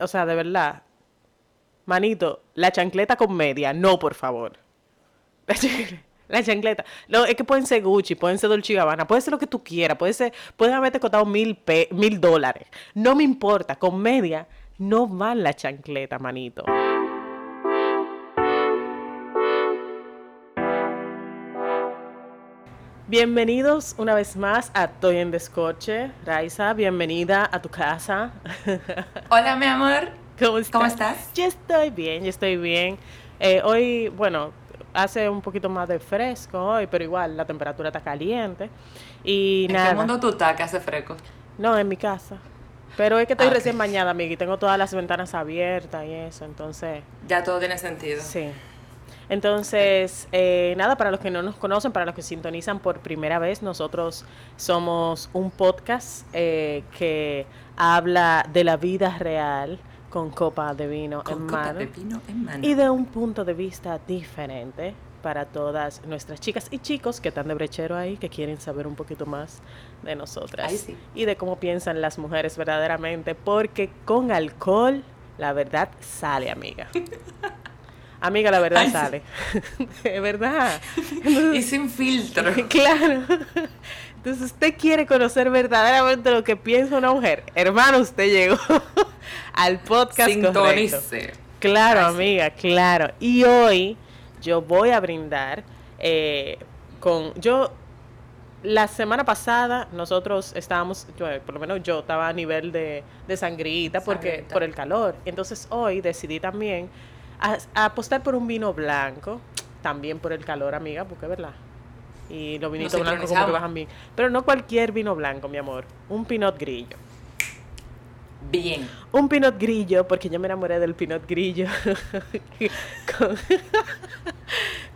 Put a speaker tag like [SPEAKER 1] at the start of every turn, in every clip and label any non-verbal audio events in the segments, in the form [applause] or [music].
[SPEAKER 1] o sea, de verdad, manito, la chancleta con media, no, por favor. [laughs] La chancleta. La chancleta. No, es que pueden ser Gucci, pueden ser Dolce Gabbana, puede ser lo que tú quieras, puede ser, pueden haberte costado mil, pe mil dólares. No me importa, con media no va la chancleta, manito. Bienvenidos una vez más a Toy en Descoche. Raiza, bienvenida a tu casa. [laughs]
[SPEAKER 2] Hola, mi amor.
[SPEAKER 1] ¿Cómo estás?
[SPEAKER 2] ¿Cómo estás?
[SPEAKER 1] Yo estoy bien, yo estoy bien. Eh, hoy, bueno, hace un poquito más de fresco hoy, pero igual la temperatura está caliente. Y
[SPEAKER 2] ¿En
[SPEAKER 1] nada.
[SPEAKER 2] qué mundo tú estás que hace fresco?
[SPEAKER 1] No, en mi casa. Pero es que estoy
[SPEAKER 2] Ah,
[SPEAKER 1] recién bañada, amiga, y tengo todas las ventanas abiertas y eso, entonces,
[SPEAKER 2] Ya todo tiene sentido.
[SPEAKER 1] sí. Entonces, eh, nada, para los que no nos conocen, para los que sintonizan por primera vez, nosotros somos un podcast eh, que habla de la vida real con copa de vino
[SPEAKER 2] Con
[SPEAKER 1] en
[SPEAKER 2] copa
[SPEAKER 1] mano
[SPEAKER 2] de vino en mano.
[SPEAKER 1] y de un punto de vista diferente para todas nuestras chicas y chicos que están de brechero ahí, que quieren saber un poquito más de nosotras
[SPEAKER 2] Ay, sí.
[SPEAKER 1] y de cómo piensan las mujeres verdaderamente, porque con alcohol la verdad sale, amiga. [laughs] Amiga, la verdad
[SPEAKER 2] Ay,
[SPEAKER 1] sale. [laughs] Es verdad.
[SPEAKER 2] Y sin filtro. [laughs]
[SPEAKER 1] Claro. Entonces, usted quiere conocer verdaderamente lo que piensa una mujer. Hermano, usted llegó [laughs] al podcast correcto.
[SPEAKER 2] Sintonice.
[SPEAKER 1] Claro, amiga, claro. Y hoy yo voy a brindar eh, con... Yo, la semana pasada, nosotros estábamos, yo, por lo menos yo estaba a nivel de, de sangrita porque
[SPEAKER 2] Sangrita.
[SPEAKER 1] por el calor. Entonces hoy decidí también a- a apostar por un vino blanco, también por el calor, amiga, porque es verdad. Y los vinitos blancos como que bajan bien. Pero no cualquier vino blanco, mi amor. Un pinot grillo.
[SPEAKER 2] Bien.
[SPEAKER 1] Un pinot grillo, porque yo me enamoré del pinot grillo. [laughs] [laughs]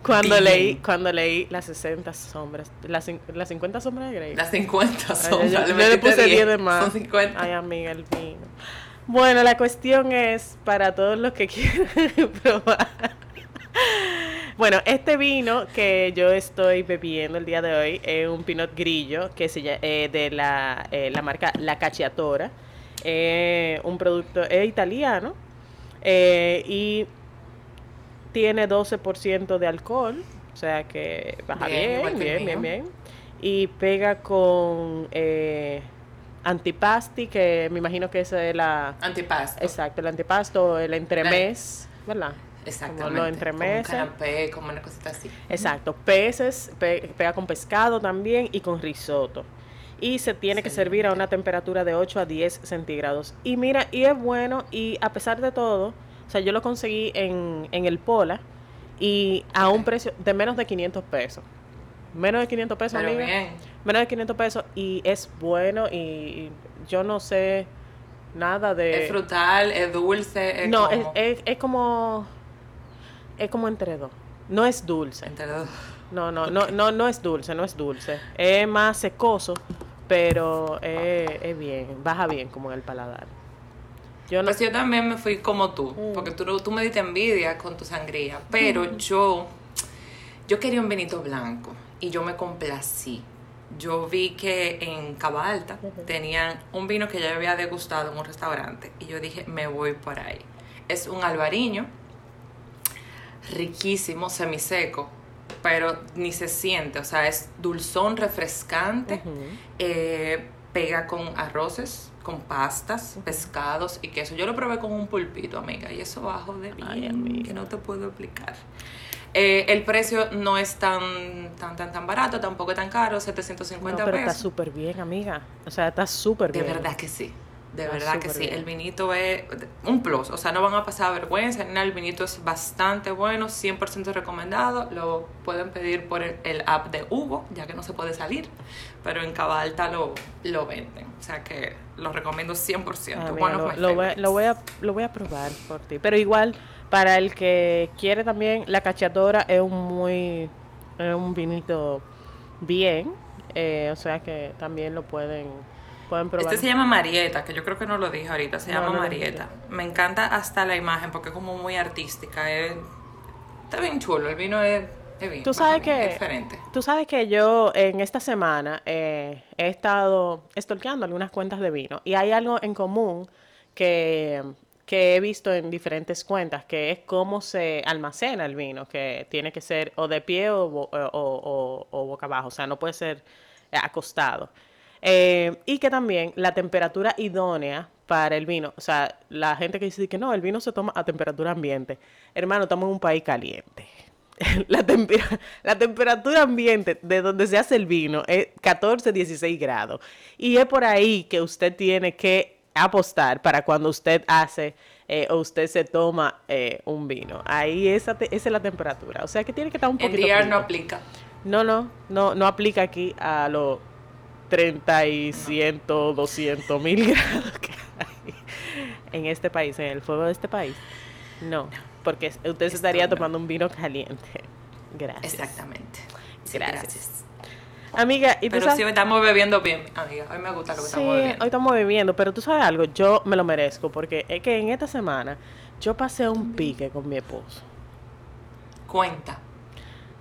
[SPEAKER 1] Cuando
[SPEAKER 2] Bien.
[SPEAKER 1] leí, cuando leí las 60 sombras, las, las 50 sombras de Grey.
[SPEAKER 2] Las 50
[SPEAKER 1] Ay,
[SPEAKER 2] son.
[SPEAKER 1] yo, yo
[SPEAKER 2] le
[SPEAKER 1] puse 10
[SPEAKER 2] 10,
[SPEAKER 1] de más.
[SPEAKER 2] Son 50.
[SPEAKER 1] Ay, amiga, el vino. Bueno, la cuestión es para todos los que [laughs] quieran probar. Bueno, este vino que yo estoy bebiendo el día de hoy es un Pinot Grillo que se llama, de la, eh, la marca La Cacciatora. Eh, un producto es italiano eh, y tiene 12% de alcohol, o sea que baja
[SPEAKER 2] Bien,
[SPEAKER 1] bien, bien, bien, Y pega con eh, antipasti, que me imagino que es la...
[SPEAKER 2] Antipasto.
[SPEAKER 1] Exacto, el antipasto, el entremés, ¿verdad?
[SPEAKER 2] Exactamente.
[SPEAKER 1] Como lo entremeses.
[SPEAKER 2] Como un canapé, como una cosita así.
[SPEAKER 1] Exacto, peces, pe- pega con pescado también y con risotto. Y se tiene que servir a una temperatura de 8 a 10 centígrados. Y mira, y es bueno, y a pesar de todo, o sea, yo lo conseguí en, en el Pola y a un precio de menos de 500 pesos. Menos de 500 pesos,
[SPEAKER 2] Pero
[SPEAKER 1] amiga.
[SPEAKER 2] bien.
[SPEAKER 1] Menos de 500 pesos y es bueno y, y yo no sé nada de...
[SPEAKER 2] Es frutal, es dulce, es
[SPEAKER 1] no,
[SPEAKER 2] como...
[SPEAKER 1] es, es, es como... Es como entre dos. No es dulce.
[SPEAKER 2] entre dos.
[SPEAKER 1] No, no, no, no, no es dulce, no es dulce. Es más secoso, pero es, es bien, baja bien como en el paladar. Yo no
[SPEAKER 2] Pues yo también me fui como tú,
[SPEAKER 1] Mm.
[SPEAKER 2] porque tú, tú me diste envidia con tu sangría, pero yo, yo quería un vinito blanco y yo me complací. Yo vi que en Cava Alta tenían un vino que ya había degustado en un restaurante y yo dije, me voy por ahí. Es un albariño, riquísimo, semiseco, pero ni se siente, o sea, es dulzón, refrescante. Eh, pega con arroces, con pastas, pescados y queso. Yo lo probé con un pulpito, amiga, y eso bajo de bien,
[SPEAKER 1] Ay,
[SPEAKER 2] que no te puedo explicar. Eh, el precio no es tan, tan, tan, tan barato, tampoco es tan caro,
[SPEAKER 1] No,
[SPEAKER 2] 750
[SPEAKER 1] pero está
[SPEAKER 2] pesos.
[SPEAKER 1] súper bien, amiga. O sea, está súper
[SPEAKER 2] De
[SPEAKER 1] bien.
[SPEAKER 2] verdad que sí. De
[SPEAKER 1] Está
[SPEAKER 2] verdad que sí.
[SPEAKER 1] bien.
[SPEAKER 2] El vinito es un plus. O sea, no van a pasar vergüenza. El vinito es bastante bueno, 100% recomendado. Lo pueden pedir por el, el app de Hugo, ya que no se puede salir. Pero en Cabalta lo, lo venden. O sea que lo recomiendo 100%.
[SPEAKER 1] Ah,
[SPEAKER 2] One
[SPEAKER 1] mira,
[SPEAKER 2] of
[SPEAKER 1] lo, lo voy, lo voy a, lo voy a probar por ti. Pero igual, para el que quiere también, la cachatora es un muy, es un vinito bien. eh, o sea que también lo pueden, pueden probar.
[SPEAKER 2] Este se llama Marieta, que yo creo que no lo dije ahorita. Se
[SPEAKER 1] No,
[SPEAKER 2] llama
[SPEAKER 1] no
[SPEAKER 2] Marieta. Me encanta hasta la imagen porque es como muy artística. es- está bien chulo. El vino es, bien.
[SPEAKER 1] Tú sabes
[SPEAKER 2] bacán, es
[SPEAKER 1] que-
[SPEAKER 2] diferente.
[SPEAKER 1] Tú sabes que yo en esta semana eh, he estado stalkeando algunas cuentas de vino y hay algo en común que que he visto en diferentes cuentas, que es cómo se almacena el vino, que tiene que ser o de pie o, o boca abajo, o sea, no puede ser eh, acostado. Eh, y que también la temperatura idónea para el vino, o sea, la gente que dice que no, el vino se toma a temperatura ambiente. Hermano, estamos en un país caliente. [laughs] La temperatura ambiente de donde se hace el vino es 14, 16 grados. Y es por ahí que usted tiene que apostar para cuando usted hace eh, o usted se toma eh, un vino. Ahí esa, te- esa es la temperatura. O sea que tiene que estar un poquito
[SPEAKER 2] DR no
[SPEAKER 1] frío.
[SPEAKER 2] aplica.
[SPEAKER 1] No, no, no, no aplica aquí a los 30 y 100, 200 mil [laughs] grados que hay en este país, en el fuego de este país. No, porque usted se estaría
[SPEAKER 2] no.
[SPEAKER 1] tomando un vino caliente. Gracias.
[SPEAKER 2] Exactamente. Sí,
[SPEAKER 1] Gracias.
[SPEAKER 2] gracias.
[SPEAKER 1] Amiga, y tú
[SPEAKER 2] Pero
[SPEAKER 1] sabes...
[SPEAKER 2] sí estamos bebiendo bien, amiga. Hoy me gusta lo que
[SPEAKER 1] Sí,
[SPEAKER 2] estamos
[SPEAKER 1] hoy
[SPEAKER 2] bebiendo.
[SPEAKER 1] estamos bebiendo, pero tú sabes algo, yo me lo merezco, porque es que en esta semana yo pasé un pique con mi esposo.
[SPEAKER 2] Cuenta.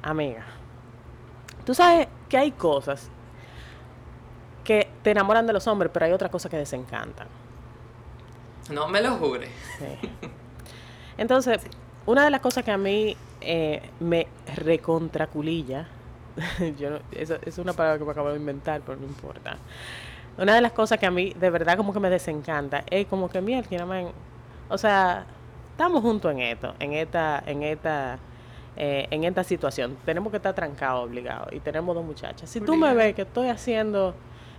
[SPEAKER 1] Amiga, tú sabes que hay cosas que te enamoran de los hombres, pero hay otras cosas que desencantan.
[SPEAKER 2] No me lo jure.
[SPEAKER 1] Sí. Entonces, una de las cosas que a mí eh, me recontraculilla, [laughs] yo no- eso es una palabra que me acabo de inventar, pero no importa. Una de las cosas que a mí de verdad como que me desencanta es como que mierda, man, o sea, estamos juntos en esto, en esta, en esta, eh, en esta situación. Tenemos que estar trancados, obligados, y tenemos dos muchachas. Si tú me ves que estoy haciendo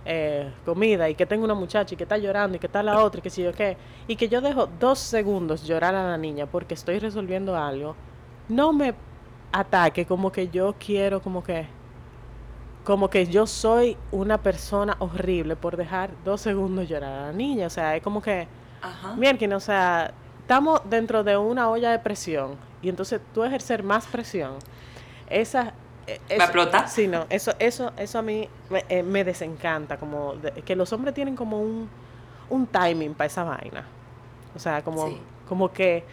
[SPEAKER 1] eh, comida y que tengo una muchacha y que está llorando y que está la otra y que si yo qué, y que yo dejo dos segundos llorar a la niña porque estoy resolviendo algo, no me ataque como que yo quiero como que como que yo soy una persona horrible por dejar dos segundos llorar a la niña. O sea, es como que, miren, o sea, estamos dentro de una olla de presión y entonces tú ejercer más presión, esa...
[SPEAKER 2] ¿Va a
[SPEAKER 1] eso-
[SPEAKER 2] explotar?
[SPEAKER 1] Sí, no, eso, eso, eso a mí me, eh, me desencanta, como de- que los hombres tienen como un, un timing para esa vaina. O sea, como,
[SPEAKER 2] Sí.
[SPEAKER 1] como que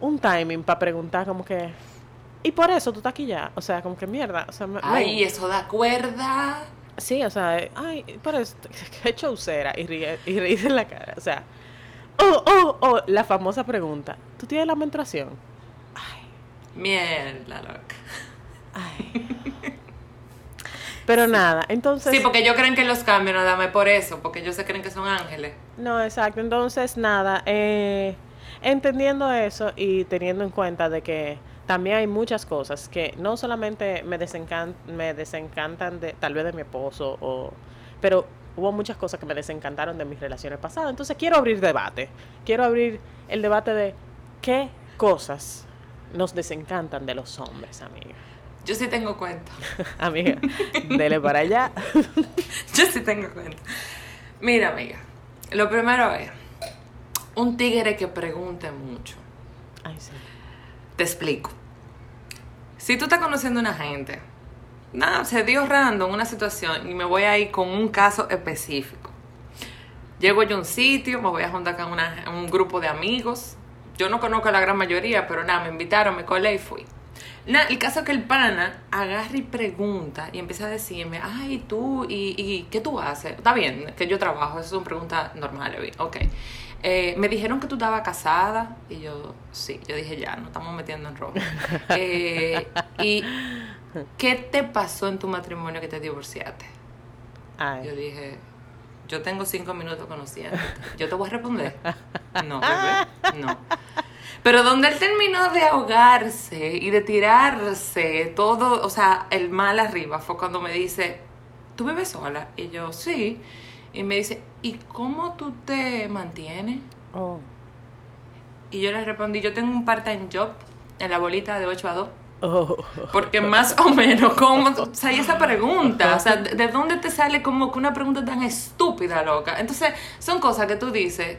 [SPEAKER 1] un timing para preguntar como que... Y por eso tú estás aquí ya. O sea, como que mierda. O sea,
[SPEAKER 2] Ay, eso da cuerda.
[SPEAKER 1] Sí, o sea, ay, por eso, [laughs] qué chaucera y, ríe, y reírse en la cara. O sea, oh, oh, oh, la famosa pregunta, ¿tú tienes la menstruación? Ay,
[SPEAKER 2] Mierda, loca.
[SPEAKER 1] ay. Pero nada, entonces...
[SPEAKER 2] Sí, porque ellos creen que los cambios nada más por eso, porque ellos se creen que son ángeles.
[SPEAKER 1] No, exacto. Entonces, nada, eh, entendiendo eso y teniendo en cuenta de que también hay muchas cosas que no solamente me, desencan me desencantan de tal vez de mi esposo, o, pero hubo muchas cosas que me desencantaron de mis relaciones pasadas. Entonces, quiero abrir debate. Quiero abrir el debate de qué cosas nos desencantan de los hombres, amiga.
[SPEAKER 2] Yo sí tengo cuenta. [laughs]
[SPEAKER 1] amiga, dele para allá. [laughs]
[SPEAKER 2] Yo sí tengo cuenta. Mira, amiga. Lo primero es un tigre que pregunte mucho.
[SPEAKER 1] Ay, sí.
[SPEAKER 2] Te explico. Si tú estás conociendo a una gente, nada, se dio random una situación y me voy a ir con un caso específico. Llego yo a un sitio, me voy a juntar con una- un grupo de amigos. Yo no conozco a la gran mayoría, pero nada, me invitaron, me colé y fui. Nada, el caso es que el pana agarra y pregunta y empieza a decirme, ay, tú, ¿y, y qué tú haces? Está bien, que yo trabajo, eso son preguntas normales, ok. Eh, me dijeron que tú estabas casada y yo, sí, yo dije, ya, nos estamos metiendo en rojo. [laughs] Eh, ¿Y qué te pasó en tu matrimonio que te divorciaste?
[SPEAKER 1] Ay.
[SPEAKER 2] Yo dije, yo tengo cinco minutos conociéndote. Yo te voy a responder. [laughs] No, bebé, no. Pero donde él terminó de ahogarse y de tirarse todo, o sea, el mal arriba, fue cuando me dice, ¿tú vives sola? Y yo, sí. Y me dice, ¿y cómo tú te mantienes?
[SPEAKER 1] Oh.
[SPEAKER 2] Y yo le respondí, yo tengo un part-time job en la bolita de 8 a 2.
[SPEAKER 1] Oh.
[SPEAKER 2] Porque más o menos, ¿cómo? O sea, y esa pregunta, o sea, ¿de de dónde te sale como que una pregunta tan estúpida, loca? Entonces, son cosas que tú dices,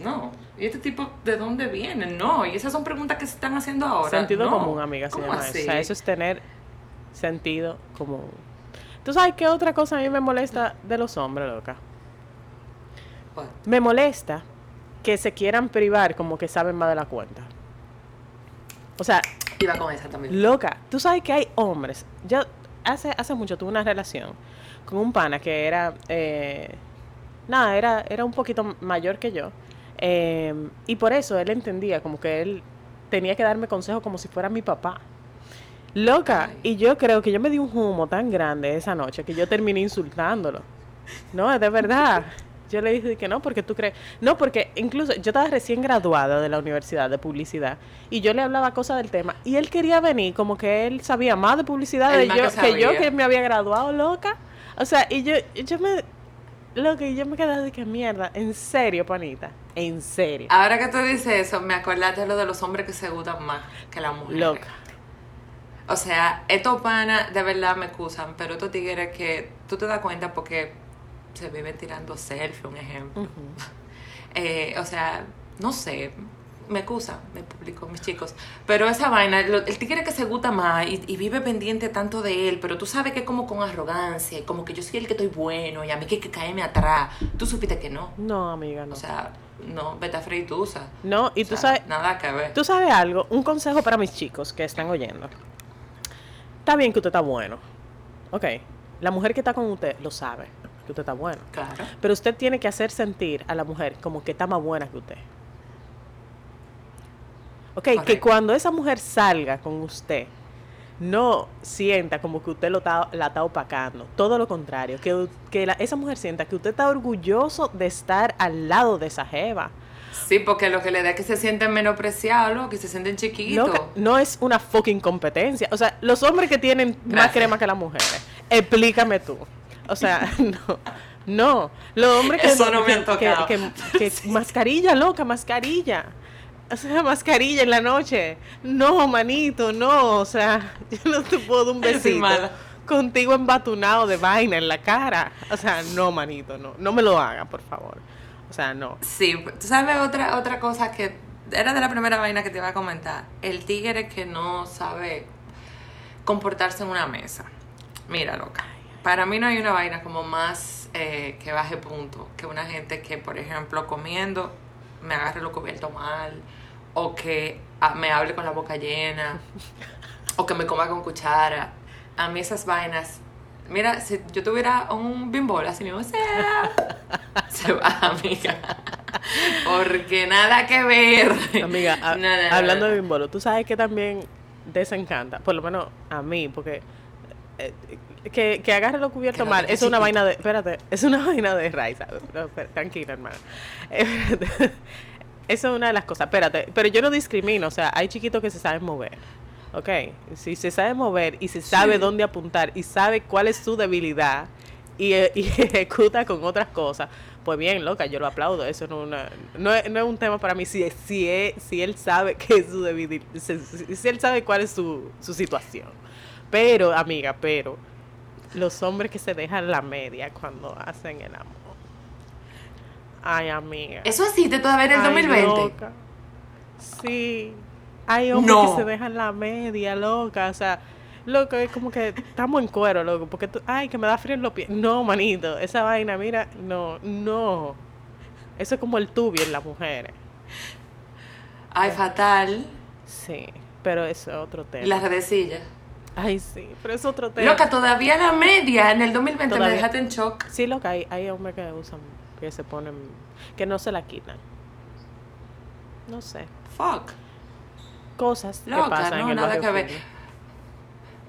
[SPEAKER 2] no, ¿y este tipo de dónde viene? No, y esas son preguntas que se están haciendo ahora.
[SPEAKER 1] Sentido
[SPEAKER 2] No.
[SPEAKER 1] común, amiga, se
[SPEAKER 2] ¿Cómo
[SPEAKER 1] llama
[SPEAKER 2] así?
[SPEAKER 1] eso. O sea, eso es tener sentido común. ¿Tú sabes qué otra cosa a mí me molesta de los hombres, loca? Me molesta que se quieran privar como que saben más de la cuenta. O sea,
[SPEAKER 2] iba con esa también.
[SPEAKER 1] loca, tú sabes que hay hombres. Yo hace, hace mucho tuve una relación con un pana que era, eh, nada, era, era un poquito mayor que yo. Em, y por eso él entendía como que él tenía que darme consejos como si fuera mi papá. Loca, y yo creo que yo me di un humo tan grande esa noche que yo terminé insultándolo. No, es de verdad. Yo le dije que no, porque tú crees. No, porque incluso yo estaba recién graduada de la universidad de publicidad y yo le hablaba cosas del tema y él quería venir como que él sabía más de publicidad de yo, que, yo que me había graduado, loca. O sea, y yo, yo me. Loca, y yo me quedé de que mierda. En serio, panita. En serio.
[SPEAKER 2] Ahora que tú dices eso, me acordaste de lo de los hombres que se gustan más que las mujeres. Loca. O sea, estos panas de verdad me excusan, pero estos tigres que tú te das cuenta porque se viven tirando selfie, un ejemplo. [laughs] Eh, o sea, no sé, me excusa, me publico, mis chicos. Pero esa vaina, el tigre que se gusta más y, vive pendiente tanto de él, pero tú sabes que como con arrogancia, como que yo soy el que estoy bueno y a mí que, que caeme atrás. Tú supiste que no.
[SPEAKER 1] No, amiga, no.
[SPEAKER 2] O sea, no, vete a freitusa.
[SPEAKER 1] No, y tú sabes.
[SPEAKER 2] Nada que ver.
[SPEAKER 1] Tú sabes algo, un consejo para mis chicos que están oyendo. Está bien que usted está bueno. Ok. La mujer que está con usted lo sabe que usted está bueno.
[SPEAKER 2] Claro.
[SPEAKER 1] Pero usted tiene que hacer sentir a la mujer como que está más buena que usted. Ok, que cuando esa mujer salga con usted, no sienta como que usted lo la está opacando. Todo lo contrario, que, que esa mujer sienta que usted está orgulloso de estar al lado de esa jeva.
[SPEAKER 2] Sí, porque lo que le da es que se sienten menospreciados, que se sienten chiquitos.
[SPEAKER 1] No, es una fucking competencia. O sea, los hombres que tienen más crema que las mujeres, explícame tú. O sea, [laughs] [laughs] no. No, los hombres que,
[SPEAKER 2] Eso no me
[SPEAKER 1] que, que, [laughs] mascarilla, loca, mascarilla. [laughs] O sea, mascarilla en la noche. No, manito, no. O sea, [laughs] yo no te puedo dar un [laughs] besito contigo embatunado de vaina en la cara. O sea, no, manito, no. No me lo haga, por favor. O sea, no.
[SPEAKER 2] Sí, tú sabes otra, otra cosa que era de la primera vaina que te iba a comentar. El tigre que no sabe comportarse en una mesa. Mira, loca. Para mí no hay una vaina como más eh, que baje punto que una gente que, por ejemplo, comiendo me agarre lo cubierto mal o que ah, me hable con la boca llena o que me coma con cuchara. A mí esas vainas Mira, si yo tuviera un bimbol así mismo, sea, [laughs] se va, amiga. Porque nada que ver.
[SPEAKER 1] Amiga, hablando de bimbolo, tú sabes que también desencanta, por lo menos a mí, porque eh, que, que agarre lo cubierto mal, es una vaina de, espérate, es una vaina de Raiza, tranquila hermano. [laughs] Eso es una de las cosas, espérate, pero yo no discrimino, o sea, hay chiquitos que se saben mover. Ok, si se sabe mover y se sabe dónde apuntar y sabe cuál es su debilidad [laughs] y, ejecuta con otras cosas, pues bien, loca, yo lo aplaudo. Eso no, una, no, es, no es un tema para mí si, si, si él sabe que es su debilidad, si, él sabe cuál es su, su situación. Pero, amiga, pero los hombres que se dejan la media cuando hacen el amor. Ay, amiga.
[SPEAKER 2] Eso existe todavía en el 2020.
[SPEAKER 1] Sí. Hay hombres que se dejan la media, loca. O sea, loco, es como que estamos en cuero, loco. Porque tú, ay, que me da frío en los pies. No, manito, esa vaina, mira, no, no. Eso es como el tubio en las mujeres.
[SPEAKER 2] Ay, fatal.
[SPEAKER 1] Sí, pero eso es otro tema.
[SPEAKER 2] Las redecillas.
[SPEAKER 1] Ay, sí, pero es otro tema.
[SPEAKER 2] Loca, todavía la media en el 2020 me dejaste en shock.
[SPEAKER 1] Sí, loca, hay, hay hombres que usan, que se ponen, que no se la quitan. No sé.
[SPEAKER 2] Fuck
[SPEAKER 1] cosas que pasan en el nada que ver.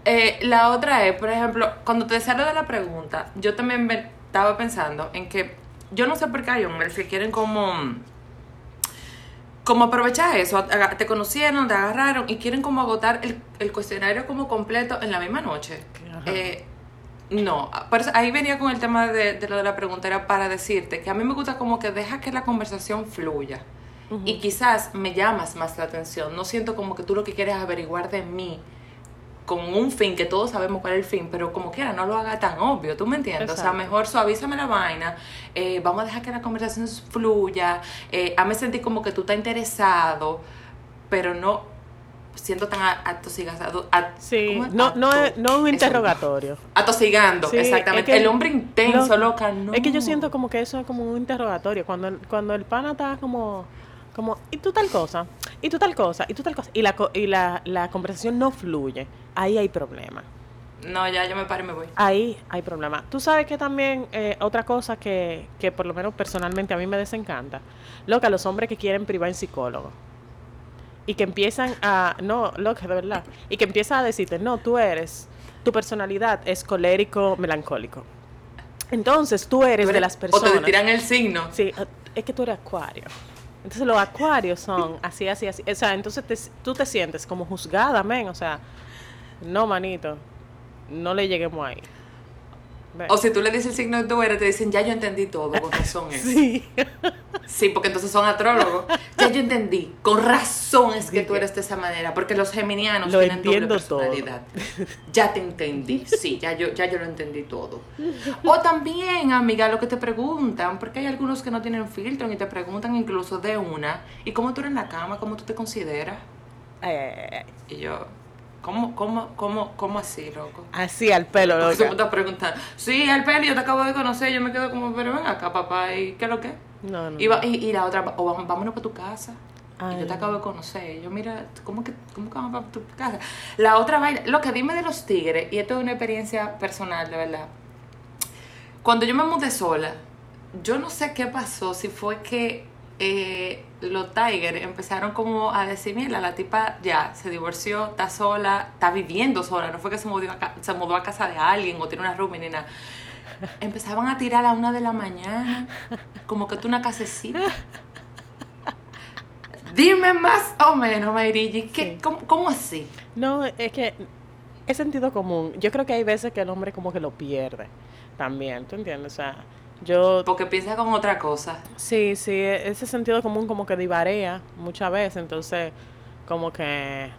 [SPEAKER 2] Eh, la otra es, por ejemplo, cuando te salió de la pregunta, yo también estaba pensando en que yo no sé por qué hay hombres que quieren como como aprovechar eso, te conocieron, te agarraron y quieren como agotar el, cuestionario como completo en la misma noche. Eh, no, por eso, ahí venía con el tema de, de, lo de la pregunta, era para decirte que a mí me gusta como que deja que la conversación fluya. Y quizás me llamas más la atención. No siento como que tú lo que quieres averiguar de mí con un fin, que todos sabemos cuál es el fin, pero como quiera, no lo haga tan obvio, ¿tú me entiendes? O sea, mejor suavízame la vaina, eh, vamos a dejar que la conversación fluya, eh, me sentir como que tú estás interesado, pero no siento tan atosigado.
[SPEAKER 1] sí, no, no, es, no un interrogatorio.
[SPEAKER 2] Atosigando, exactamente. el hombre intenso, loca, no.
[SPEAKER 1] Es que yo siento como que eso es como un interrogatorio, cuando, cuando el pana está como como, ¿y tú tal cosa? ¿Y tú tal cosa? ¿Y tú tal cosa? Y la, y la, la conversación no fluye. Ahí hay problema.
[SPEAKER 2] No, ya yo me paro y me voy.
[SPEAKER 1] Ahí hay problema. Tú sabes que también eh, otra cosa que, que por lo menos personalmente a mí me desencanta. Loca, los hombres que quieren privar en psicólogo. Y que empiezan a... No, loca, de verdad. Y que empiezan a decirte, no, tú eres... Tu personalidad es colérico, melancólico. Entonces tú eres,
[SPEAKER 2] Tú
[SPEAKER 1] de
[SPEAKER 2] eres-
[SPEAKER 1] las personas...
[SPEAKER 2] O te tiran el signo.
[SPEAKER 1] Sí, es que tú eres acuario. Entonces los acuarios son así, así, así. O sea, entonces te- tú te sientes como juzgada, men. O sea, no, manito. No le lleguemos ahí.
[SPEAKER 2] O si tú le dices el signo tú eres, te dicen, ya yo entendí todo, con razón es. [laughs]
[SPEAKER 1] Sí.
[SPEAKER 2] Sí, porque entonces son astrólogos. Ya yo entendí, con razón es que tú eres de esa manera, porque los geminianos
[SPEAKER 1] Lo
[SPEAKER 2] tienen doble
[SPEAKER 1] entiendo todo.
[SPEAKER 2] personalidad. Ya te entendí, sí, ya yo, ya yo lo entendí todo. [laughs] O también, amiga, lo que te preguntan, porque hay algunos que no tienen filtro y te preguntan incluso de una, ¿y cómo tú eres en la cama? ¿Cómo tú te consideras?
[SPEAKER 1] Ay, ay, ay, ay.
[SPEAKER 2] Y yo, ¿cómo, cómo, cómo, cómo así, loco?
[SPEAKER 1] Así al pelo,
[SPEAKER 2] Porque tú estás preguntando, sí, al pelo, yo te acabo de conocer, yo me quedo como, pero ven acá, papá, ¿y qué es lo que?
[SPEAKER 1] No, no.
[SPEAKER 2] Y, va- y, y la otra, o vamos- vámonos para tu casa. Y
[SPEAKER 1] Ay,
[SPEAKER 2] yo te acabo de conocer. Yo, mira, ¿cómo que, cómo que vamos para tu casa? La otra vaina, lo que dime de los tigres, y esto es una experiencia personal, de verdad. Cuando yo me mudé sola, yo no sé qué pasó, si fue que eh, los tigers empezaron como a decir, mira, la tipa ya se divorció, está sola, está viviendo sola, no fue que se mudó a, ca- se mudó a casa de alguien o tiene una roomie ni nada. [laughs] Empezaban a tirar a la una de la mañana, como que tú una casecita. Dime más o menos, Mayrigi, ¿qué,
[SPEAKER 1] Sí.
[SPEAKER 2] cómo, cómo así?
[SPEAKER 1] No, es que es sentido común. Yo creo que hay veces que el hombre como que lo pierde también, ¿tú entiendes? O sea, yo
[SPEAKER 2] Porque piensa con otra cosa.
[SPEAKER 1] Sí, sí, e- ese sentido común como que divarea muchas veces, entonces como que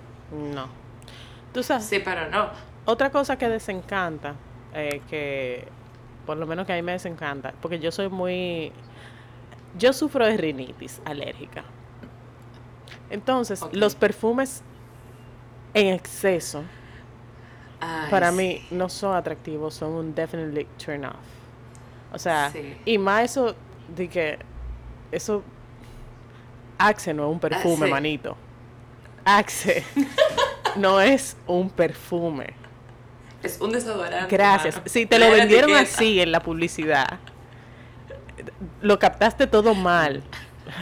[SPEAKER 1] no. Tú sabes,
[SPEAKER 2] Sí, pero no.
[SPEAKER 1] otra cosa que desencanta, eh, que por lo menos que a mí me desencanta, porque yo soy muy, yo sufro de rinitis alérgica. Entonces, los perfumes en exceso,
[SPEAKER 2] Ay,
[SPEAKER 1] para
[SPEAKER 2] sí.
[SPEAKER 1] mí, no son atractivos, son un definitely turn off. O sea,
[SPEAKER 2] Sí.
[SPEAKER 1] y más eso de que eso Axe no es un perfume,
[SPEAKER 2] sí.
[SPEAKER 1] manito. Axe [laughs] no es un perfume.
[SPEAKER 2] Es un desodorante.
[SPEAKER 1] Gracias.
[SPEAKER 2] mano.
[SPEAKER 1] Si te lo vendieron así en la publicidad, lo captaste todo mal. [laughs]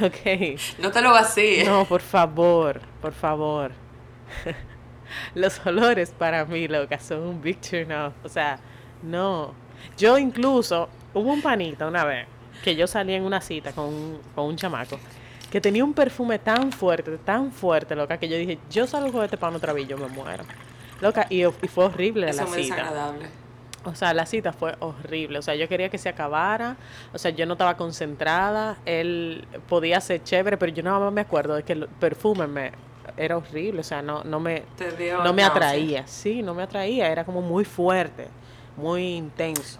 [SPEAKER 1] Ok.
[SPEAKER 2] No te lo vacíes.
[SPEAKER 1] No, por favor, por favor. [laughs] Los olores para mí, loca, son un big turn off. O sea, no. Yo incluso, hubo un panita una vez que yo salí en una cita con un, con un chamaco que tenía un perfume tan fuerte, tan fuerte, loca, que yo dije, yo salgo con este pan otra vez, yo me muero. Loca, y, y fue horrible
[SPEAKER 2] Eso
[SPEAKER 1] la
[SPEAKER 2] muy
[SPEAKER 1] cita.
[SPEAKER 2] desagradable.
[SPEAKER 1] O sea, la cita fue horrible. O sea, yo quería que se acabara. O sea, yo no estaba concentrada. Él podía ser chévere, pero yo nada más me acuerdo de que el perfume me era horrible. O sea, no, no me, no me atraía. Sí, no me atraía. Era como muy fuerte, muy intenso.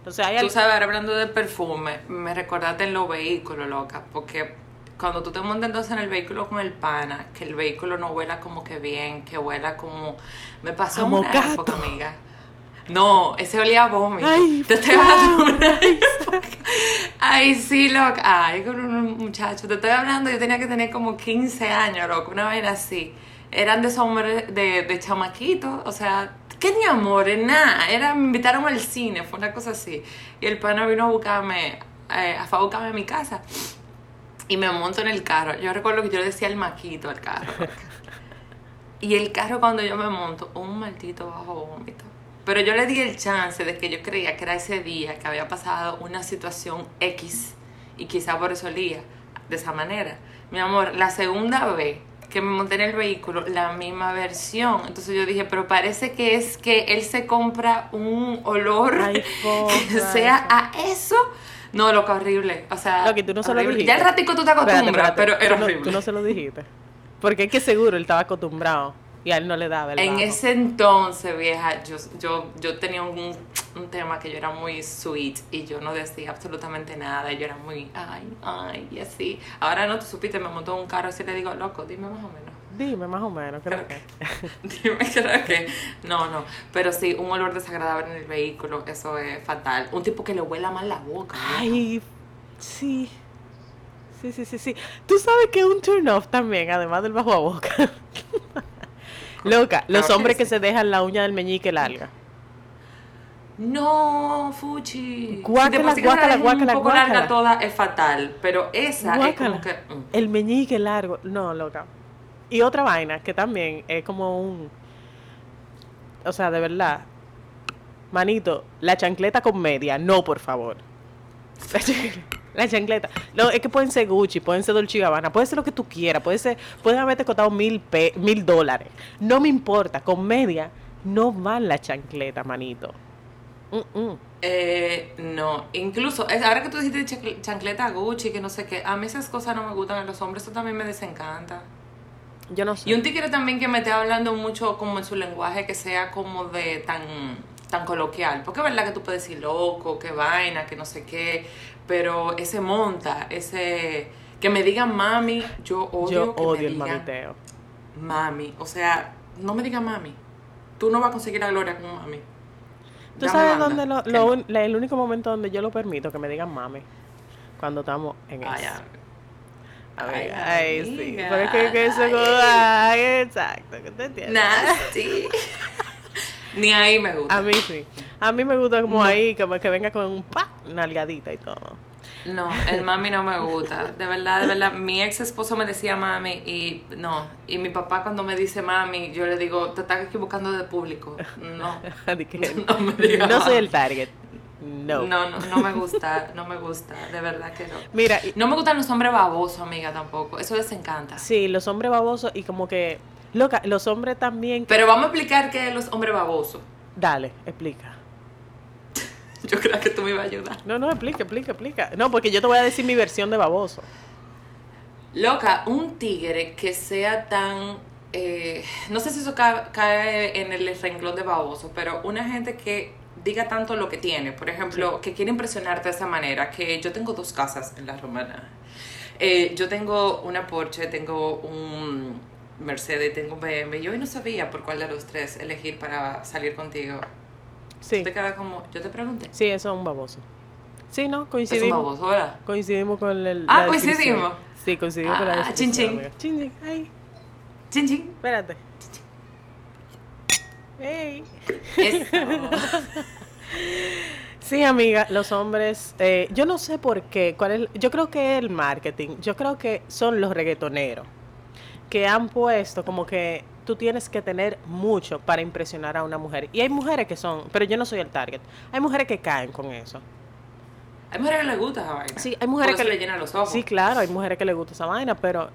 [SPEAKER 1] Entonces, hay
[SPEAKER 2] Tú
[SPEAKER 1] algo.
[SPEAKER 2] sabes, hablando de perfume, me recordaste en los vehículos, loca, porque cuando tú te montas entonces en el vehículo con el pana, que el vehículo no huela como que bien, que huela como... Me pasó
[SPEAKER 1] A
[SPEAKER 2] una época, amiga. No, ese olía a vómito.
[SPEAKER 1] Ay,
[SPEAKER 2] te estoy hablando de una época. Ay, sí, loca. Ay, con un muchacho. Te estoy hablando, yo tenía que tener como 15 años, loco, una vaina así. Eran de esos hombres de, de chamaquitos, o sea, ¿qué ni amores? Nada. Era, me invitaron al cine, fue una cosa así. Y el pana vino a buscarme, eh, a buscarme a mi casa. Y me monto en el carro. Yo recuerdo que yo le decía el maquito al carro. [laughs] Y el carro cuando yo me monto, un maldito bajo vómito. Pero yo le di el chance de que yo creía que era ese día que había pasado una situación X y quizá por eso olía de esa manera. Mi amor, la segunda vez que me monté en el vehículo, la misma versión. Entonces yo dije, pero parece que es que él se compra un olor
[SPEAKER 1] Ay, [laughs]
[SPEAKER 2] que sea a eso. No, lo que horrible. O sea,
[SPEAKER 1] Loki, tú no se lo
[SPEAKER 2] horrible.
[SPEAKER 1] dijiste.
[SPEAKER 2] Ya el ratico tú te
[SPEAKER 1] Espérate,
[SPEAKER 2] acostumbras,
[SPEAKER 1] espérate.
[SPEAKER 2] pero era
[SPEAKER 1] Tú no-
[SPEAKER 2] horrible.
[SPEAKER 1] Tú no se lo dijiste. Porque es que seguro él estaba acostumbrado y a él no le daba el
[SPEAKER 2] En
[SPEAKER 1] bajo.
[SPEAKER 2] ese entonces, vieja, yo, yo, yo tenía un, un tema que yo era muy sweet y yo no decía absolutamente nada. y Yo era muy, ay, ay, y así. Ahora no, tú supiste, me montó un carro así le digo, loco, dime más o menos.
[SPEAKER 1] Dime, más o menos, creo
[SPEAKER 2] Creo
[SPEAKER 1] que. [laughs]
[SPEAKER 2] Dime, creo que. No, no. Pero sí, un olor desagradable en el vehículo, eso es fatal. Un tipo que le huela mal la boca.
[SPEAKER 1] Ay, sí. Sí, sí, sí, sí. Tú sabes que un turn off también, además del bajo a boca. [laughs] Loca, los
[SPEAKER 2] Claro
[SPEAKER 1] hombres que
[SPEAKER 2] sí.
[SPEAKER 1] se dejan la uña del meñique larga.
[SPEAKER 2] No, Fuchi.
[SPEAKER 1] Guácala,
[SPEAKER 2] si
[SPEAKER 1] guácala, guácala,
[SPEAKER 2] un poco
[SPEAKER 1] guácala.
[SPEAKER 2] larga toda es fatal, pero esa es como que... mm.
[SPEAKER 1] El meñique largo. No, loca. Y otra vaina que también es como un. O sea, de verdad. Manito, la chancleta con media. No, por favor. [laughs] La chancleta. No, es que pueden ser Gucci, pueden ser Dolce Gabbana, puede ser lo que tú quieras, puede ser, pueden haberte costado mil, pe- mil dólares. No me importa, con media no van la chancleta, manito. Mm, mm.
[SPEAKER 2] Eh, no, incluso, ahora que tú dijiste chancl- chancleta Gucci, que no sé qué, a mí esas cosas no me gustan en los hombres, eso también me desencanta.
[SPEAKER 1] Yo no sé.
[SPEAKER 2] Y un tigre también que me esté hablando mucho como en su lenguaje que sea como de tan, tan coloquial. Porque es verdad que tú puedes decir loco, que vaina, que no sé qué, pero ese monta, ese... Que me digan mami, yo odio
[SPEAKER 1] Yo
[SPEAKER 2] que
[SPEAKER 1] odio
[SPEAKER 2] me
[SPEAKER 1] el
[SPEAKER 2] digan
[SPEAKER 1] mamiteo.
[SPEAKER 2] mami. O sea, no me digas mami. Tú no vas a conseguir la gloria con mami.
[SPEAKER 1] ¿Tú
[SPEAKER 2] Dame
[SPEAKER 1] sabes dónde lo,
[SPEAKER 2] que
[SPEAKER 1] lo un- el único momento donde yo lo permito que me digan mami? Cuando estamos en eso.
[SPEAKER 2] ay. Ay,
[SPEAKER 1] ay, sí. Pero es que, que eso
[SPEAKER 2] ay.
[SPEAKER 1] exacto, que te entiendes.
[SPEAKER 2] Nasty. Ni ahí me gusta.
[SPEAKER 1] A mí sí. A mí me gusta como
[SPEAKER 2] No.
[SPEAKER 1] ahí, como que venga con un pa, nalgadita y todo.
[SPEAKER 2] No, el mami no me gusta. De verdad, de verdad. Mi ex esposo me decía mami y no. Y mi papá cuando me dice mami, yo le digo, te estás equivocando de público. No. [laughs] [laughs] No me digas.
[SPEAKER 1] no soy el target. No.
[SPEAKER 2] No, no, no me gusta, no me gusta, de verdad que no.
[SPEAKER 1] Mira,
[SPEAKER 2] No me gustan los hombres babosos, amiga, tampoco. Eso les encanta.
[SPEAKER 1] sí, los hombres babosos y como que, loca, los hombres también.
[SPEAKER 2] Pero vamos a explicar qué es los hombres babosos.
[SPEAKER 1] Dale, explica. [laughs]
[SPEAKER 2] Yo creo que tú me ibas a ayudar.
[SPEAKER 1] No, no, explica, explica, explica. No, porque yo te voy a decir mi versión de baboso.
[SPEAKER 2] Loca, un tigre que sea tan... eh, no sé si eso ca- cae en el renglón de baboso, pero una gente que diga tanto lo que tiene. Por ejemplo, que quiere impresionarte de esa manera. Que yo tengo dos casas en la romana. Eh, yo tengo una Porsche, tengo un Mercedes, tengo un BMW. Yo hoy no sabía por cuál de los tres elegir para salir contigo.
[SPEAKER 1] Sí,
[SPEAKER 2] Te queda como... Yo te pregunté.
[SPEAKER 1] sí, eso es un baboso. Sí, no,
[SPEAKER 2] Es un
[SPEAKER 1] coincidimos.
[SPEAKER 2] baboso, ¿verdad?
[SPEAKER 1] Coincidimos con el.
[SPEAKER 2] Ah, coincidimos.
[SPEAKER 1] Sí, coincidimos con la
[SPEAKER 2] Ah,
[SPEAKER 1] descripción.
[SPEAKER 2] chin, chin.
[SPEAKER 1] Chin, chin. Ay,
[SPEAKER 2] Chin, chin.
[SPEAKER 1] espérate. Ey.
[SPEAKER 2] Eso.
[SPEAKER 1] Sí, amiga, los hombres, eh, yo no sé por qué, cuál es, yo creo que el marketing, yo creo que son los reggaetoneros que han puesto como que tú tienes que tener mucho para impresionar a una mujer. Y hay mujeres que son, pero yo no soy el target, hay mujeres que caen con eso.
[SPEAKER 2] Hay mujeres que les gusta esa vaina.
[SPEAKER 1] Sí, hay mujeres que
[SPEAKER 2] le llenan los ojos.
[SPEAKER 1] Sí, claro, hay mujeres que les gusta esa vaina, pero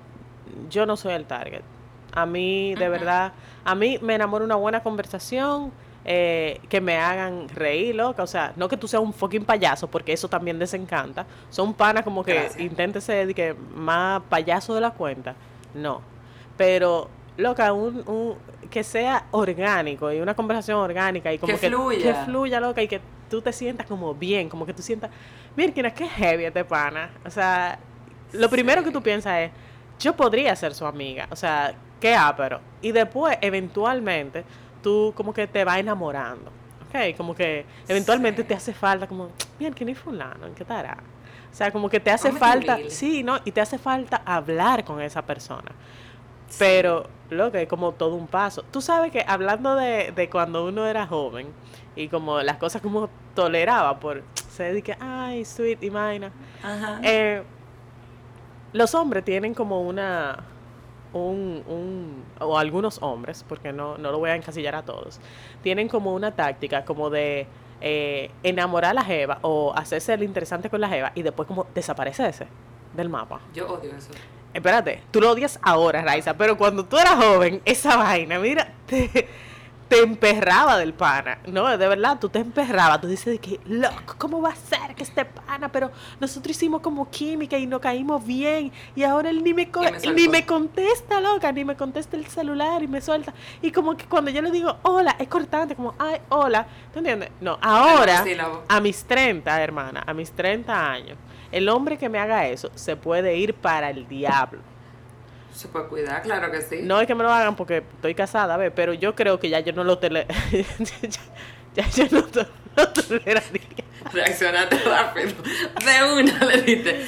[SPEAKER 1] yo no soy el target. A mí, de verdad, a mí me enamora una buena conversación, eh, que me hagan reír, loca. O sea, no que tú seas un fucking payaso, porque eso también desencanta. Son panas como que
[SPEAKER 2] Gracias.
[SPEAKER 1] intente ser que más payaso de la cuenta. No. Pero, loca, un, un, que sea orgánico y una conversación orgánica y como
[SPEAKER 2] Que
[SPEAKER 1] que,
[SPEAKER 2] fluya.
[SPEAKER 1] que fluya, loca, y que tú te sientas como bien, como que tú sientas, mira, qué heavy este pana. O sea, lo primero que tú piensas es, yo podría ser su amiga, o sea, qué ápero. Y después, eventualmente, tú como que te vas enamorando. Ok, como que eventualmente
[SPEAKER 2] Sí.
[SPEAKER 1] te hace falta, como, mira, ¿quién es fulano? ¿En qué estará? O sea, como que te hace falta, sí, ¿no? Y te hace falta hablar con esa persona. Pero, lo que es como todo un paso. Tú sabes que hablando de, de cuando uno era joven y como las cosas como toleraba por se dedique, ay, sweet y vaina.
[SPEAKER 2] Ajá.
[SPEAKER 1] Eh, los hombres tienen como una, un, un, o algunos hombres, porque no, no lo voy a encasillar a todos, tienen como una táctica como de eh, enamorar a la jeva o hacerse el interesante con la jeva y después como desaparecerse del mapa.
[SPEAKER 2] Yo odio eso.
[SPEAKER 1] Espérate, tú lo odias ahora, Raiza, pero cuando tú eras joven, esa vaina, mira, te, te emperraba del pana. No, de verdad, tú te emperrabas. Tú dices de que, loco, ¿cómo va a ser que este pana? Pero nosotros hicimos como química y nos caímos bien. Y ahora él ni me, co- ni me contesta, loca, ni me contesta el celular y me suelta. Y como que cuando yo le digo, hola, es cortante, como, ay, hola. ¿Tú entiendes? No, ahora, a mis 30, hermana, a mis 30 años, el hombre que me haga eso se puede ir para el diablo.
[SPEAKER 2] Se puede cuidar, claro que sí.
[SPEAKER 1] No es que me lo hagan porque estoy casada, ¿ves? pero yo creo que ya yo no lo tele... [laughs] ya, ya yo no to- lo toleraría.
[SPEAKER 2] Reaccionaste rápido. De una le diste.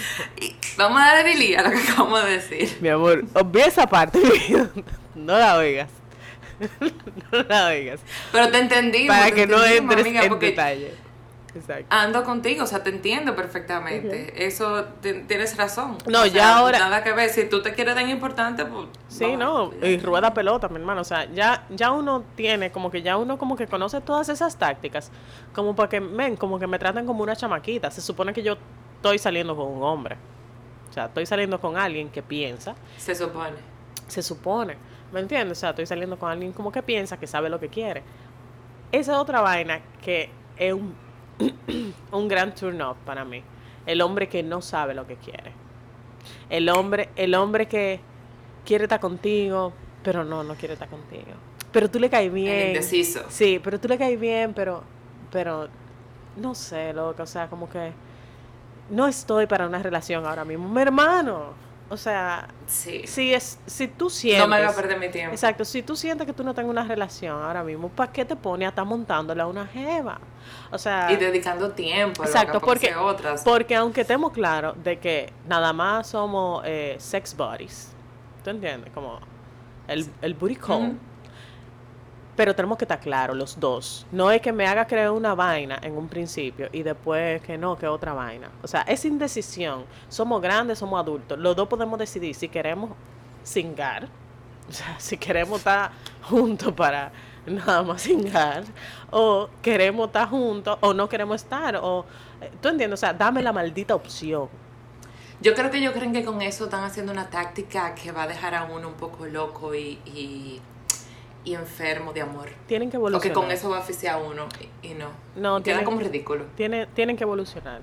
[SPEAKER 2] Vamos a darle a lo que acabamos de decir.
[SPEAKER 1] Mi amor, obvia esa parte, [laughs] no la oigas. [laughs] no la oigas.
[SPEAKER 2] Pero te entendí.
[SPEAKER 1] Para que no entres en detalle.
[SPEAKER 2] Exacto. Ando contigo, o sea, te entiendo perfectamente. Eso tienes razón.
[SPEAKER 1] No, ya ahora.
[SPEAKER 2] Nada que ver. Si tú te quieres tan importante, pues.
[SPEAKER 1] Sí, no. Y rueda pelota, mi hermano. O sea, ya, ya uno tiene, como que ya uno como que conoce todas esas tácticas. Como para que, ven, como que me traten como una chamaquita. Se supone que yo estoy saliendo con un hombre. O sea, estoy saliendo con alguien que piensa.
[SPEAKER 2] Se supone.
[SPEAKER 1] Se supone. ¿Me entiendes? O sea, estoy saliendo con alguien como que piensa, que sabe lo que quiere. Esa es otra vaina que es un, [clears throat] un gran turn off para mí. El hombre que no sabe lo que quiere. El hombre, el hombre que quiere estar contigo, pero no, no quiere estar contigo. Pero tú le caes bien. El
[SPEAKER 2] indeciso.
[SPEAKER 1] Sí, pero tú le caes bien, pero, pero, no sé, loco, o sea, como que no estoy para una relación ahora mismo. Mi hermano, o sea, si, es, si tú sientes...
[SPEAKER 2] No me voy a perder mi tiempo.
[SPEAKER 1] Exacto, si tú sientes que tú no tengas una relación ahora mismo, ¿para qué te pone a estar montándole a una jeva? O sea...
[SPEAKER 2] Y dedicando tiempo. Exacto, porque, otras.
[SPEAKER 1] porque aunque estemos claros de que nada más somos eh, sex bodies, ¿tú entiendes? Como el, el booty call. Pero tenemos que estar claros los dos. No es que me haga creer una vaina en un principio y después que no, que otra vaina. O sea, es indecisión. Somos grandes, somos adultos. Los dos podemos decidir si queremos singar, [laughs] o sea, si queremos estar juntos para nada más singar, o queremos estar juntos, o no queremos estar, o... ¿Tú entiendes? O sea, dame la maldita opción.
[SPEAKER 2] Yo creo que ellos creen que con eso están haciendo una táctica que va a dejar a uno un poco loco y y enfermo de amor.
[SPEAKER 1] Tienen que evolucionar.
[SPEAKER 2] Porque con eso va a oficiar uno y, no. No, queda como ridículo.
[SPEAKER 1] Tiene, tienen que evolucionar.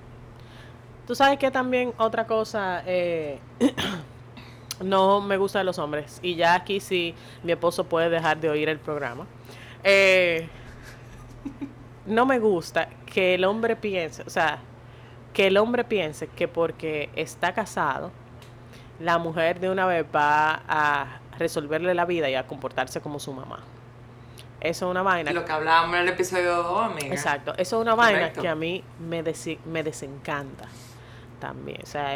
[SPEAKER 1] Tú sabes que también otra cosa eh, [clears throat] no me gusta de los hombres. Y ya aquí sí mi esposo puede dejar de oír el programa. Eh, no me gusta que el hombre piense, o sea, que el hombre piense que porque está casado, la mujer de una vez va a resolverle la vida y a comportarse como su mamá. Eso es una vaina.
[SPEAKER 2] Lo que hablábamos en el episodio 2, amiga.
[SPEAKER 1] Exacto. Eso es una vaina que a mí me, me desencanta también. O sea,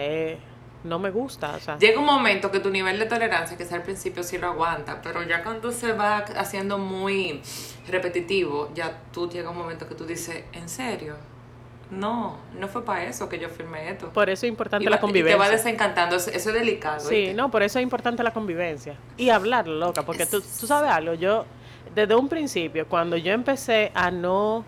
[SPEAKER 1] no me gusta. O sea.
[SPEAKER 2] Llega un momento que tu nivel de tolerancia, que es al principio sí lo aguanta, pero ya cuando se va haciendo muy repetitivo, ya tú llega un momento que tú dices, ¿en serio? No, no fue para eso que yo firmé esto.
[SPEAKER 1] Por eso es importante la convivencia.
[SPEAKER 2] Y te va desencantando, eso, es delicado.
[SPEAKER 1] Sí, no, por eso es importante la convivencia. Y hablar, loca, porque tú, tú sabes algo, yo desde un principio, cuando yo empecé a no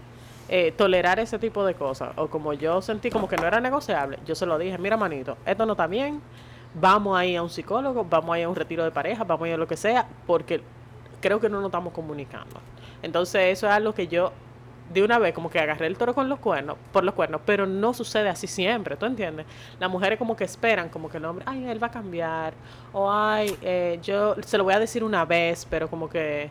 [SPEAKER 1] eh, tolerar ese tipo de cosas, o como yo sentí como que no era negociable, yo se lo dije, mira manito, esto no está bien, vamos a ir a un psicólogo, vamos a ir a un retiro de pareja, vamos a ir a lo que sea, porque creo que no nos estamos comunicando. Entonces eso es algo que yo de una vez como que agarré el toro con los cuernos, por los cuernos, pero no sucede así siempre, ¿tú entiendes? Las mujeres como que esperan, como que el hombre, ay, él va a cambiar, o ay, eh, yo se lo voy a decir una vez, pero como que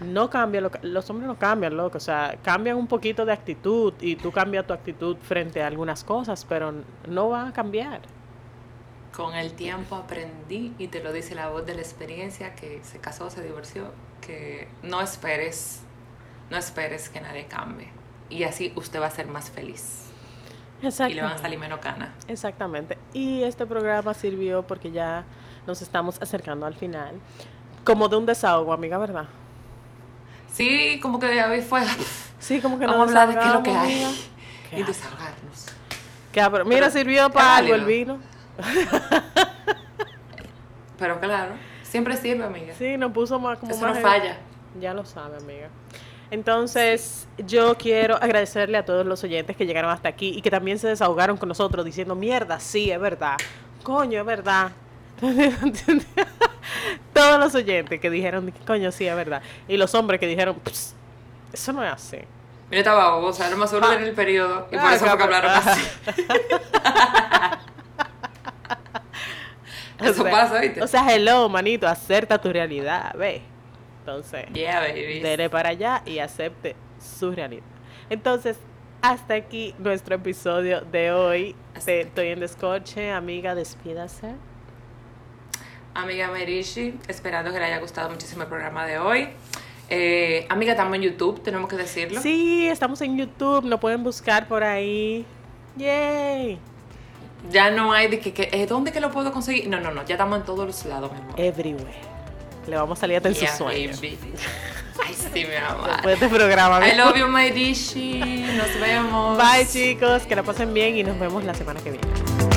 [SPEAKER 1] no cambia, los hombres no cambian, loco, o sea, cambian un poquito de actitud y tú cambias tu actitud frente a algunas cosas, pero no va a cambiar.
[SPEAKER 2] Con el tiempo aprendí, y te lo dice la voz de la experiencia, que se casó, se divorció, que no esperes no esperes que nadie cambie. Y así usted va a ser más feliz. Y le van a salir menos canas.
[SPEAKER 1] Exactamente. Y este programa sirvió porque ya nos estamos acercando al final. Como de un desahogo, amiga, ¿verdad?
[SPEAKER 2] Sí, como que hoy fue.
[SPEAKER 1] Sí, como que
[SPEAKER 2] Vamos a hablar de qué es lo que hay. y desahogarnos.
[SPEAKER 1] mira, sirvió para algo el vino. [laughs]
[SPEAKER 2] Pero claro, siempre sirve, amiga.
[SPEAKER 1] Sí, nos puso más como
[SPEAKER 2] Eso no falla.
[SPEAKER 1] Ya lo sabe, amiga. Entonces, yo quiero agradecerle a todos los oyentes que llegaron hasta aquí y que también se desahogaron con nosotros diciendo, mierda, sí, es verdad. Coño, es verdad. [laughs] todos los oyentes que dijeron, coño, sí, es verdad. Y los hombres que dijeron, eso no es así.
[SPEAKER 2] Mira, estaba o sea, lo más seguro en el periodo y por ah, eso fue que hablaron así. [laughs] eso pasa, ¿viste?
[SPEAKER 1] O sea, hello, manito, acerta tu realidad, ve. Entonces,
[SPEAKER 2] yeah,
[SPEAKER 1] para allá y acepte su realidad. Entonces, hasta aquí nuestro episodio de hoy. estoy en descoche, amiga, despídase.
[SPEAKER 2] Amiga Merishi, esperando que le haya gustado muchísimo el programa de hoy. Eh, amiga, estamos en YouTube, tenemos que decirlo.
[SPEAKER 1] Sí, estamos en YouTube, nos pueden buscar por ahí. Yay.
[SPEAKER 2] Ya no hay de que, que eh, ¿dónde que lo puedo conseguir? No, no, no, ya estamos en todos los lados, mi
[SPEAKER 1] Everywhere. Le vamos a salir hasta en
[SPEAKER 2] Yeah,
[SPEAKER 1] sus sueños.
[SPEAKER 2] baby. Ay, sí, mi amor.
[SPEAKER 1] Después de este programa.
[SPEAKER 2] I love you, my dishi. Nos vemos.
[SPEAKER 1] Bye chicos, que la pasen bien y nos vemos la semana que viene.